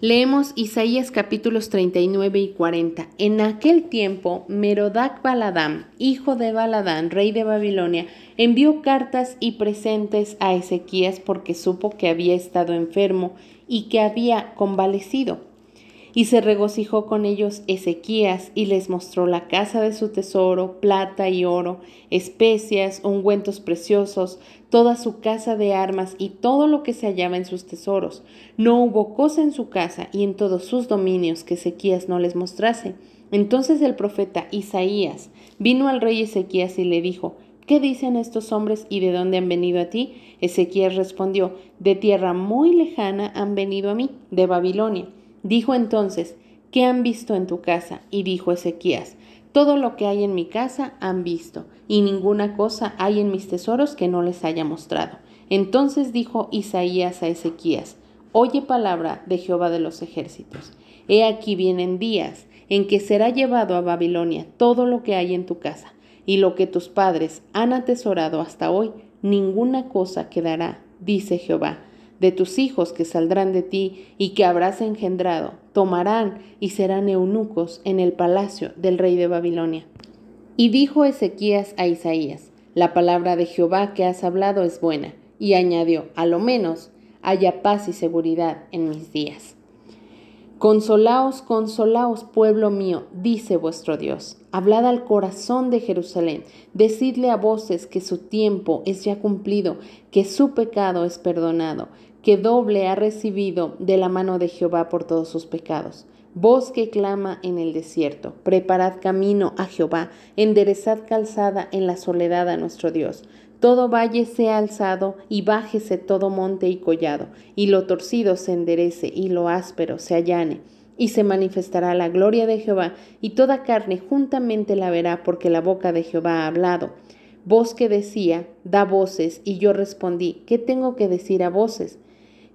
Leemos Isaías capítulos 39 y 40. En aquel tiempo, Merodac Baladán, hijo de Baladán, rey de Babilonia, envió cartas y presentes a Ezequías porque supo que había estado enfermo y que había convalecido. Y se regocijó con ellos Ezequías y les mostró la casa de su tesoro, plata y oro, especias, ungüentos preciosos, toda su casa de armas y todo lo que se hallaba en sus tesoros. No hubo cosa en su casa y en todos sus dominios que Ezequías no les mostrase. Entonces el profeta Isaías vino al rey Ezequías y le dijo, ¿Qué dicen estos hombres y de dónde han venido a ti? Ezequías respondió, De tierra muy lejana han venido a mí, de Babilonia. Dijo entonces, ¿qué han visto en tu casa? Y dijo Ezequías, todo lo que hay en mi casa han visto, y ninguna cosa hay en mis tesoros que no les haya mostrado. Entonces dijo Isaías a Ezequías, Oye palabra de Jehová de los ejércitos. He aquí vienen días en que será llevado a Babilonia todo lo que hay en tu casa, y lo que tus padres han atesorado hasta hoy, ninguna cosa quedará, dice Jehová de tus hijos que saldrán de ti y que habrás engendrado, tomarán y serán eunucos en el palacio del rey de Babilonia. Y dijo Ezequías a Isaías, la palabra de Jehová que has hablado es buena, y añadió, a lo menos haya paz y seguridad en mis días. Consolaos, consolaos, pueblo mío, dice vuestro Dios. Hablad al corazón de Jerusalén, decidle a voces que su tiempo es ya cumplido, que su pecado es perdonado, que doble ha recibido de la mano de Jehová por todos sus pecados. Voz que clama en el desierto, preparad camino a Jehová, enderezad calzada en la soledad a nuestro Dios. Todo valle sea alzado y bájese todo monte y collado, y lo torcido se enderece y lo áspero se allane. Y se manifestará la gloria de Jehová, y toda carne juntamente la verá, porque la boca de Jehová ha hablado. Voz que decía, da voces, y yo respondí, ¿qué tengo que decir a voces?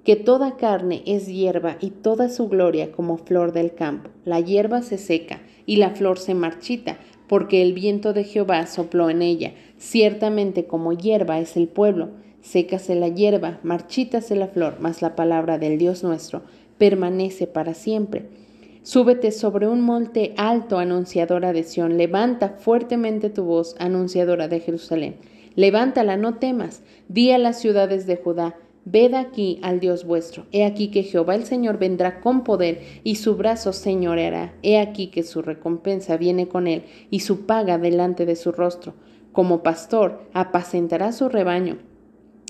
Que toda carne es hierba y toda su gloria como flor del campo. La hierba se seca y la flor se marchita, porque el viento de Jehová sopló en ella. Ciertamente como hierba es el pueblo, sécase la hierba, marchítase la flor, mas la palabra del Dios nuestro permanece para siempre. Súbete sobre un monte alto, anunciadora de Sión, levanta fuertemente tu voz, anunciadora de Jerusalén. Levántala, no temas, di a las ciudades de Judá, Ved aquí al Dios vuestro. He aquí que Jehová el Señor vendrá con poder y su brazo señoreará. He aquí que su recompensa viene con él y su paga delante de su rostro. Como pastor apacentará su rebaño.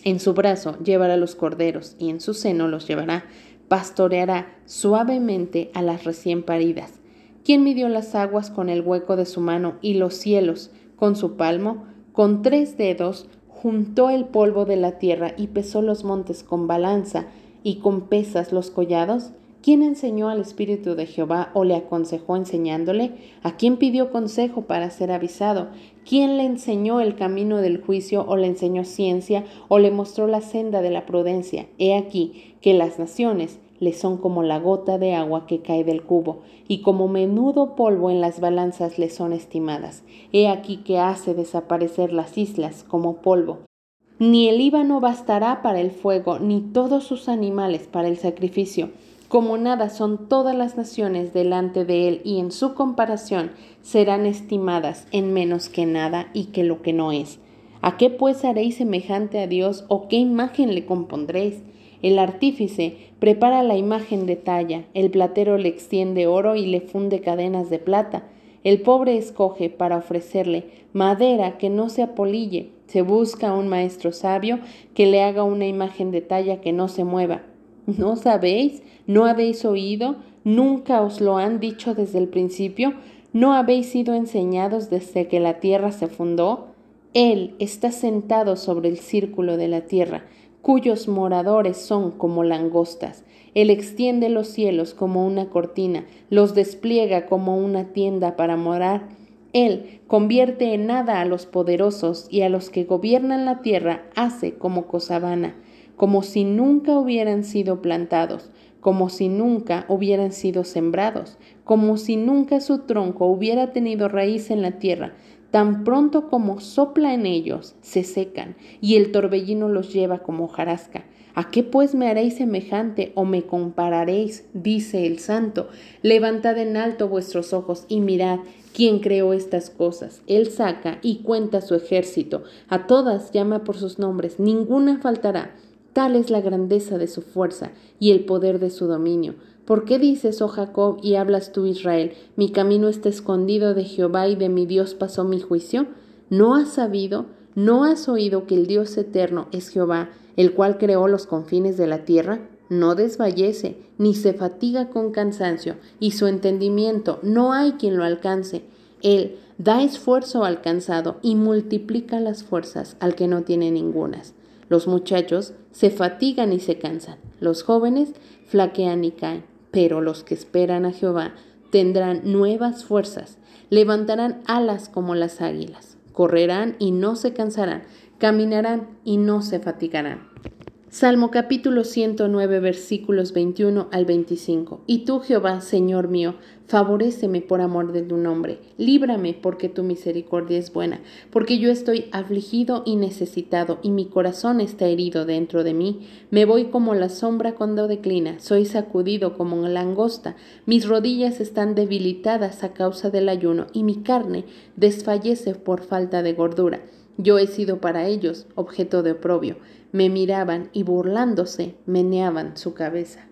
En su brazo llevará los corderos y en su seno los llevará. Pastoreará suavemente a las recién paridas. ¿Quién midió las aguas con el hueco de su mano y los cielos con su palmo? Con tres dedos juntó el polvo de la tierra y pesó los montes con balanza y con pesas los collados? ¿Quién enseñó al Espíritu de Jehová o le aconsejó enseñándole? ¿A quién pidió consejo para ser avisado? ¿Quién le enseñó el camino del juicio o le enseñó ciencia o le mostró la senda de la prudencia? He aquí que las naciones le son como la gota de agua que cae del cubo, y como menudo polvo en las balanzas le son estimadas. He aquí que hace desaparecer las islas como polvo. Ni el Líbano bastará para el fuego, ni todos sus animales para el sacrificio. Como nada son todas las naciones delante de él, y en su comparación serán estimadas en menos que nada y que lo que no es. ¿A qué pues haréis semejante a Dios o qué imagen le compondréis? El artífice prepara la imagen de talla, el platero le extiende oro y le funde cadenas de plata. El pobre escoge para ofrecerle madera que no se apolille. Se busca un maestro sabio que le haga una imagen de talla que no se mueva. ¿No sabéis? ¿No habéis oído? ¿Nunca os lo han dicho desde el principio? ¿No habéis sido enseñados desde que la tierra se fundó? Él está sentado sobre el círculo de la tierra cuyos moradores son como langostas. Él extiende los cielos como una cortina, los despliega como una tienda para morar. Él convierte en nada a los poderosos y a los que gobiernan la tierra hace como cosa vana, como si nunca hubieran sido plantados, como si nunca hubieran sido sembrados, como si nunca su tronco hubiera tenido raíz en la tierra, Tan pronto como sopla en ellos, se secan, y el torbellino los lleva como jarasca. ¿A qué pues me haréis semejante o me compararéis? dice el santo. Levantad en alto vuestros ojos y mirad quién creó estas cosas. Él saca y cuenta su ejército. A todas llama por sus nombres, ninguna faltará. Tal es la grandeza de su fuerza y el poder de su dominio. ¿Por qué dices, oh Jacob, y hablas tú, Israel, mi camino está escondido de Jehová y de mi Dios pasó mi juicio? ¿No has sabido? ¿No has oído que el Dios eterno es Jehová? el cual creó los confines de la tierra, no desfallece, ni se fatiga con cansancio, y su entendimiento no hay quien lo alcance. Él da esfuerzo al cansado y multiplica las fuerzas al que no tiene ningunas. Los muchachos se fatigan y se cansan, los jóvenes flaquean y caen, pero los que esperan a Jehová tendrán nuevas fuerzas, levantarán alas como las águilas, correrán y no se cansarán, caminarán y no se fatigarán. Salmo capítulo 109 versículos 21 al 25. Y tú, Jehová, Señor mío, favoréceme por amor de tu nombre, líbrame porque tu misericordia es buena, porque yo estoy afligido y necesitado, y mi corazón está herido dentro de mí. Me voy como la sombra cuando declina, soy sacudido como una langosta, mis rodillas están debilitadas a causa del ayuno, y mi carne desfallece por falta de gordura. Yo he sido para ellos objeto de oprobio. Me miraban y burlándose meneaban su cabeza.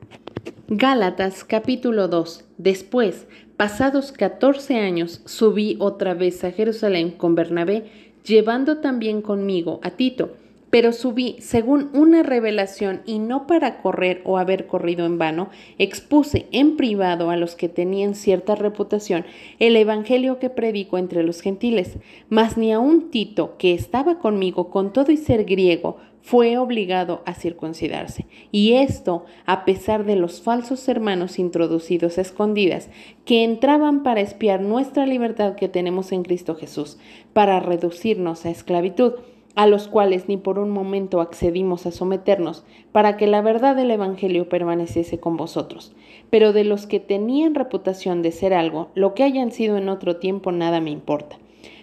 Gálatas capítulo 2. Después, pasados catorce años, subí otra vez a Jerusalén con Bernabé, llevando también conmigo a Tito pero subí según una revelación y no para correr o haber corrido en vano, expuse en privado a los que tenían cierta reputación el evangelio que predico entre los gentiles, mas ni un Tito, que estaba conmigo con todo y ser griego, fue obligado a circuncidarse. Y esto a pesar de los falsos hermanos introducidos a escondidas, que entraban para espiar nuestra libertad que tenemos en Cristo Jesús, para reducirnos a esclavitud a los cuales ni por un momento accedimos a someternos, para que la verdad del Evangelio permaneciese con vosotros. Pero de los que tenían reputación de ser algo, lo que hayan sido en otro tiempo nada me importa.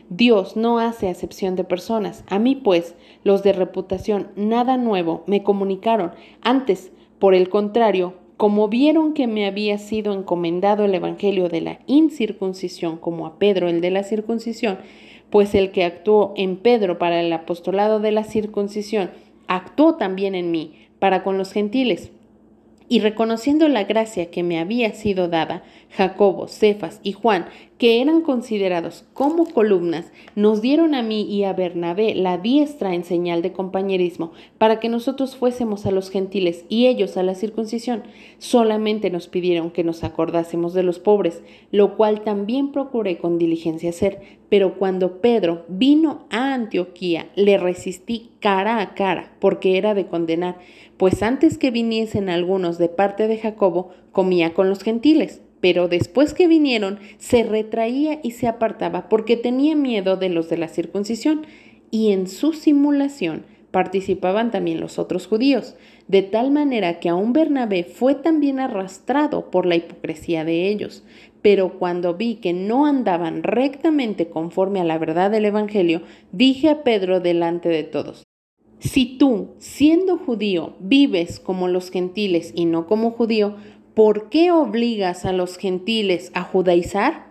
Dios no hace acepción de personas. A mí, pues, los de reputación nada nuevo me comunicaron. Antes, por el contrario, como vieron que me había sido encomendado el Evangelio de la incircuncisión como a Pedro el de la circuncisión, pues el que actuó en Pedro para el apostolado de la circuncisión, actuó también en mí para con los gentiles. Y reconociendo la gracia que me había sido dada, Jacobo, Cefas y Juan, que eran considerados como columnas, nos dieron a mí y a Bernabé la diestra en señal de compañerismo, para que nosotros fuésemos a los gentiles y ellos a la circuncisión. Solamente nos pidieron que nos acordásemos de los pobres, lo cual también procuré con diligencia hacer. Pero cuando Pedro vino a Antioquía, le resistí cara a cara, porque era de condenar, pues antes que viniesen algunos de parte de Jacobo, comía con los gentiles pero después que vinieron se retraía y se apartaba porque tenía miedo de los de la circuncisión, y en su simulación participaban también los otros judíos, de tal manera que aún Bernabé fue también arrastrado por la hipocresía de ellos. Pero cuando vi que no andaban rectamente conforme a la verdad del Evangelio, dije a Pedro delante de todos, si tú, siendo judío, vives como los gentiles y no como judío, ¿por qué obligas a los gentiles a judaizar?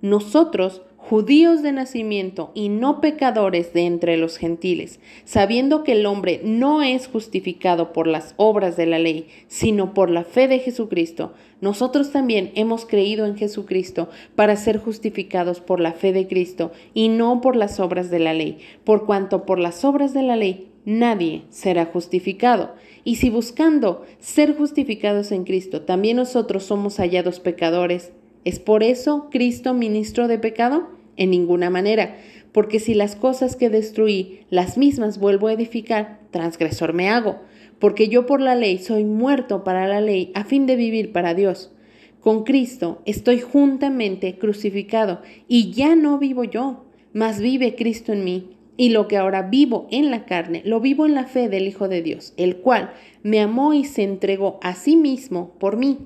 Nosotros, judíos de nacimiento y no pecadores de entre los gentiles, sabiendo que el hombre no es justificado por las obras de la ley, sino por la fe de Jesucristo, nosotros también hemos creído en Jesucristo para ser justificados por la fe de Cristo y no por las obras de la ley, por cuanto por las obras de la ley nadie será justificado. Y si buscando ser justificados en Cristo, también nosotros somos hallados pecadores, ¿es por eso Cristo ministro de pecado? En ninguna manera, porque si las cosas que destruí, las mismas vuelvo a edificar, transgresor me hago, porque yo por la ley soy muerto para la ley a fin de vivir para Dios. Con Cristo estoy juntamente crucificado y ya no vivo yo, mas vive Cristo en mí y lo que ahora vivo en la carne, lo vivo en la fe del Hijo de Dios, el cual me amó y se entregó a sí mismo por mí.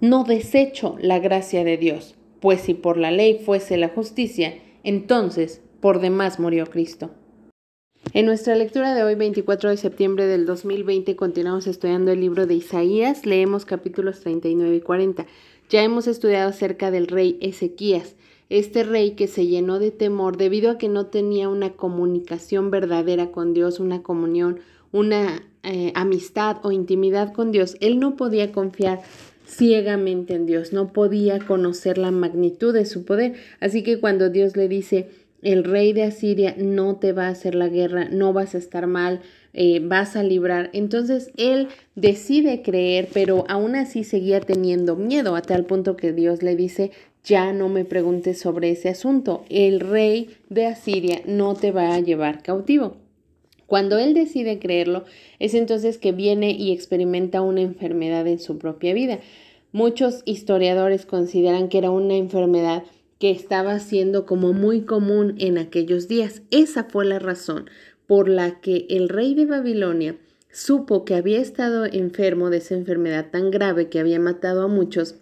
No desecho la gracia de Dios, pues si por la ley fuese la justicia, entonces por demás murió Cristo. En nuestra lectura de hoy, 24 de septiembre del 2020, continuamos estudiando el libro de Isaías. Leemos capítulos 39 y 40. Ya hemos estudiado acerca del rey Ezequías, este rey que se llenó de temor debido a que no tenía una comunicación verdadera con Dios, una comunión, una eh, amistad o intimidad con Dios. Él no podía confiar ciegamente en Dios, no podía conocer la magnitud de su poder. Así que cuando Dios le dice, el rey de Asiria no te va a hacer la guerra, no vas a estar mal, eh, vas a librar. Entonces él decide creer, pero aún así seguía teniendo miedo a tal punto que Dios le dice, ya no me preguntes sobre ese asunto, el rey de Asiria no te va a llevar cautivo. Cuando él decide creerlo, es entonces que viene y experimenta una enfermedad en su propia vida. Muchos historiadores consideran que era una enfermedad que estaba siendo como muy común en aquellos días. Esa fue la razón por la que el rey de Babilonia supo que había estado enfermo de esa enfermedad tan grave que había matado a muchos,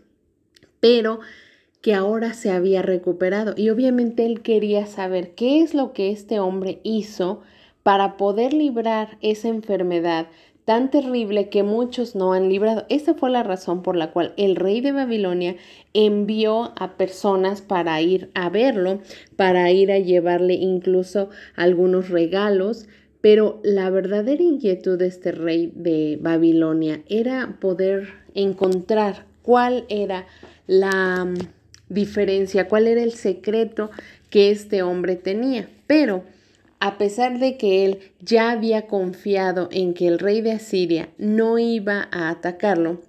pero que ahora se había recuperado. Y obviamente él quería saber qué es lo que este hombre hizo para poder librar esa enfermedad tan terrible que muchos no han librado. Esa fue la razón por la cual el rey de Babilonia envió a personas para ir a verlo, para ir a llevarle incluso algunos regalos. Pero la verdadera inquietud de este rey de Babilonia era poder encontrar cuál era la mm, diferencia, cuál era el secreto que este hombre tenía. Pero a pesar de que él ya había confiado en que el rey de Asiria no iba a atacarlo,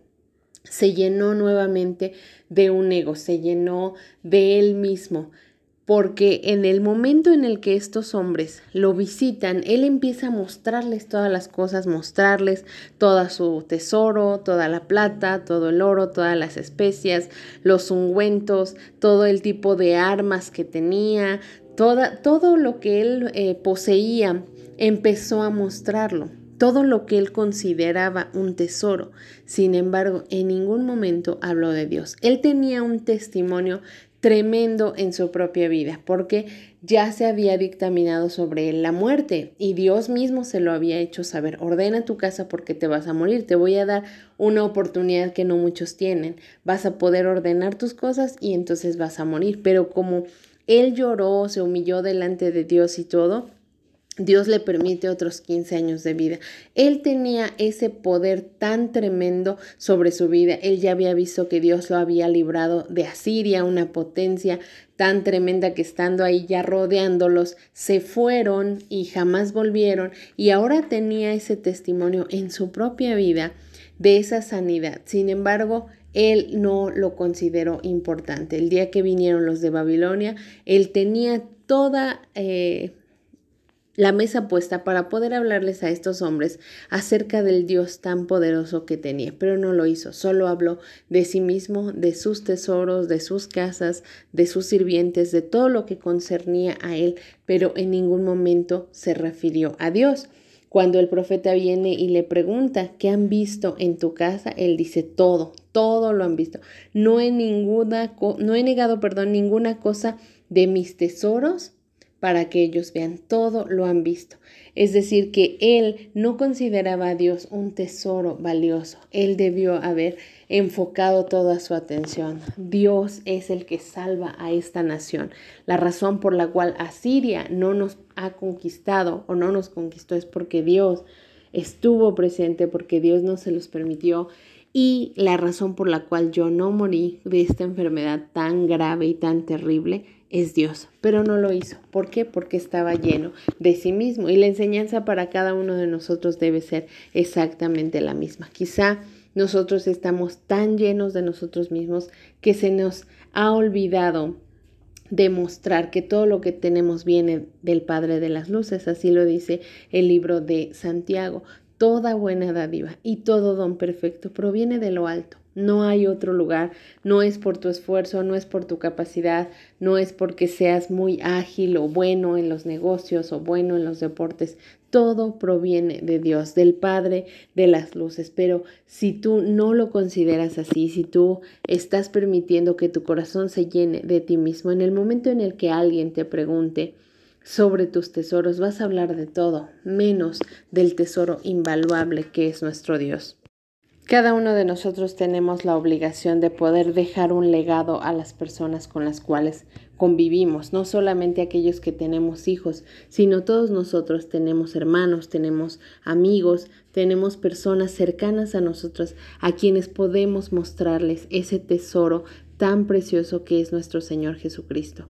se llenó nuevamente de un ego, se llenó de él mismo, porque en el momento en el que estos hombres lo visitan, él empieza a mostrarles todas las cosas, mostrarles todo su tesoro, toda la plata, todo el oro, todas las especias, los ungüentos, todo el tipo de armas que tenía, todo lo que él eh, poseía empezó a mostrarlo, todo lo que él consideraba un tesoro. Sin embargo, en ningún momento habló de Dios. Él tenía un testimonio tremendo en su propia vida, porque ya se había dictaminado sobre la muerte y Dios mismo se lo había hecho saber. Ordena tu casa porque te vas a morir, te voy a dar una oportunidad que no muchos tienen. Vas a poder ordenar tus cosas y entonces vas a morir, pero como él lloró, se humilló delante de Dios y todo. Dios le permite otros 15 años de vida. Él tenía ese poder tan tremendo sobre su vida. Él ya había visto que Dios lo había librado de Asiria, una potencia tan tremenda que estando ahí ya rodeándolos, se fueron y jamás volvieron. Y ahora tenía ese testimonio en su propia vida de esa sanidad. Sin embargo, él no lo consideró importante. El día que vinieron los de Babilonia, él tenía toda eh, la mesa puesta para poder hablarles a estos hombres acerca del Dios tan poderoso que tenía, pero no lo hizo, solo habló de sí mismo, de sus tesoros, de sus casas, de sus sirvientes, de todo lo que concernía a él, pero en ningún momento se refirió a Dios. Cuando el profeta viene y le pregunta, ¿qué han visto en tu casa? Él dice, todo, todo lo han visto. No he, ninguna, no he negado, perdón, ninguna cosa de mis tesoros para que ellos vean, todo lo han visto. Es decir, que él no consideraba a Dios un tesoro valioso. Él debió haber enfocado toda su atención. Dios es el que salva a esta nación. La razón por la cual Asiria no nos ha conquistado o no nos conquistó es porque Dios estuvo presente, porque Dios no se los permitió. Y la razón por la cual yo no morí de esta enfermedad tan grave y tan terrible es Dios, pero no lo hizo. ¿Por qué? Porque estaba lleno de sí mismo y la enseñanza para cada uno de nosotros debe ser exactamente la misma. Quizá nosotros estamos tan llenos de nosotros mismos que se nos ha olvidado demostrar que todo lo que tenemos viene del Padre de las Luces, así lo dice el libro de Santiago. Toda buena dádiva y todo don perfecto proviene de lo alto no hay otro lugar, no es por tu esfuerzo, no es por tu capacidad, no es porque seas muy ágil o bueno en los negocios o bueno en los deportes. Todo proviene de Dios, del Padre de las luces. Pero si tú no lo consideras así, si tú estás permitiendo que tu corazón se llene de ti mismo, en el momento en el que alguien te pregunte, sobre tus tesoros, vas a hablar de todo, menos del tesoro invaluable que es nuestro Dios. Cada uno de nosotros tenemos la obligación de poder dejar un legado a las personas con las cuales convivimos, no solamente aquellos que tenemos hijos, sino todos nosotros tenemos hermanos, tenemos amigos, tenemos personas cercanas a nosotros a quienes podemos mostrarles ese tesoro tan precioso que es nuestro Señor Jesucristo.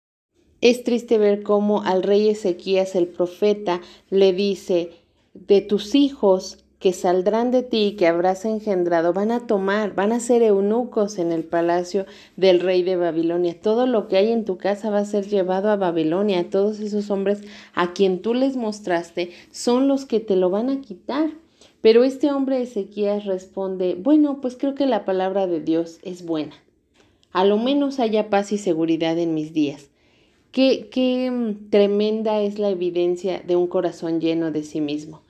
Es triste ver cómo al rey Ezequías el profeta le dice, de tus hijos que saldrán de ti, que habrás engendrado, van a tomar, van a ser eunucos en el palacio del rey de Babilonia. Todo lo que hay en tu casa va a ser llevado a Babilonia. Todos esos hombres a quien tú les mostraste son los que te lo van a quitar. Pero este hombre Ezequías responde, bueno, pues creo que la palabra de Dios es buena. A lo menos haya paz y seguridad en mis días. Qué, qué mm, tremenda es la evidencia de un corazón lleno de sí mismo.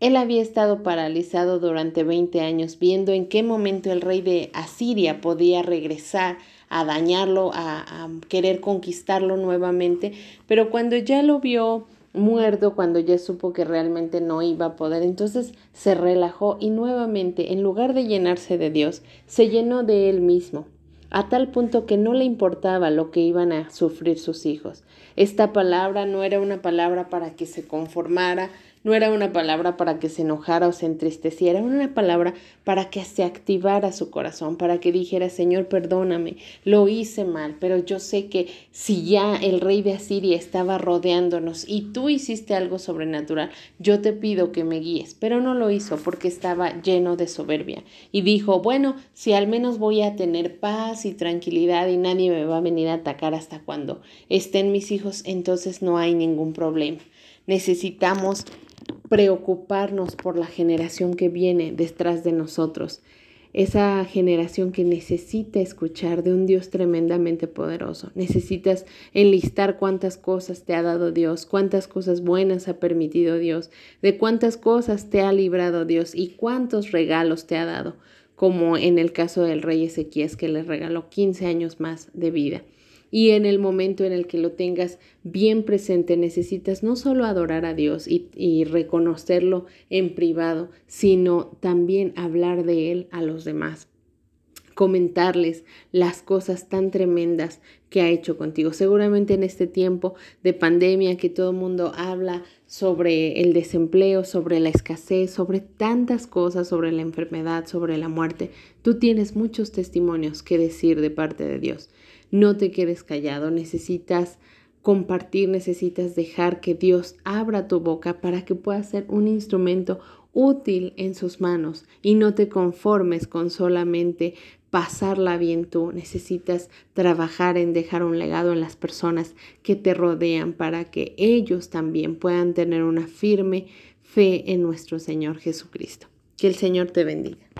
Él había estado paralizado durante 20 años viendo en qué momento el rey de Asiria podía regresar a dañarlo, a, querer conquistarlo nuevamente, pero cuando ya lo vio muerto, cuando ya supo que realmente no iba a poder, entonces se relajó y nuevamente, en lugar de llenarse de Dios, se llenó de él mismo a tal punto que no le importaba lo que iban a sufrir sus hijos. Esta palabra no era una palabra para que se conformara, no era una palabra para que se enojara o se entristeciera, era una palabra para que se activara su corazón, para que dijera, Señor, perdóname, lo hice mal, pero yo sé que si ya el rey de Asiria estaba rodeándonos y tú hiciste algo sobrenatural, yo te pido que me guíes, pero no lo hizo porque estaba lleno de soberbia y dijo, bueno, si al menos voy a tener paz y tranquilidad y nadie me va a venir a atacar hasta cuando estén mis hijos, entonces no hay ningún problema. Necesitamos preocuparnos por la generación que viene detrás de nosotros, esa generación que necesita escuchar de un Dios tremendamente poderoso. Necesitas enlistar cuántas cosas te ha dado Dios, cuántas cosas buenas ha permitido Dios, de cuántas cosas te ha librado Dios y cuántos regalos te ha dado, como en el caso del rey Ezequías que le regaló 15 años más de vida. Y en el momento en el que lo tengas bien presente, necesitas no solo adorar a Dios y, reconocerlo en privado, sino también hablar de Él a los demás comentarles las cosas tan tremendas que ha hecho contigo. Seguramente en este tiempo de pandemia que todo el mundo habla sobre el desempleo, sobre la escasez, sobre tantas cosas, sobre la enfermedad, sobre la muerte, tú tienes muchos testimonios que decir de parte de Dios. No te quedes callado, necesitas compartir, necesitas dejar que Dios abra tu boca para que puedas ser un instrumento útil en sus manos y no te conformes con solamente pasarla bien tú. Necesitas trabajar en dejar un legado en las personas que te rodean para que ellos también puedan tener una firme fe en nuestro Señor Jesucristo. Que el Señor te bendiga.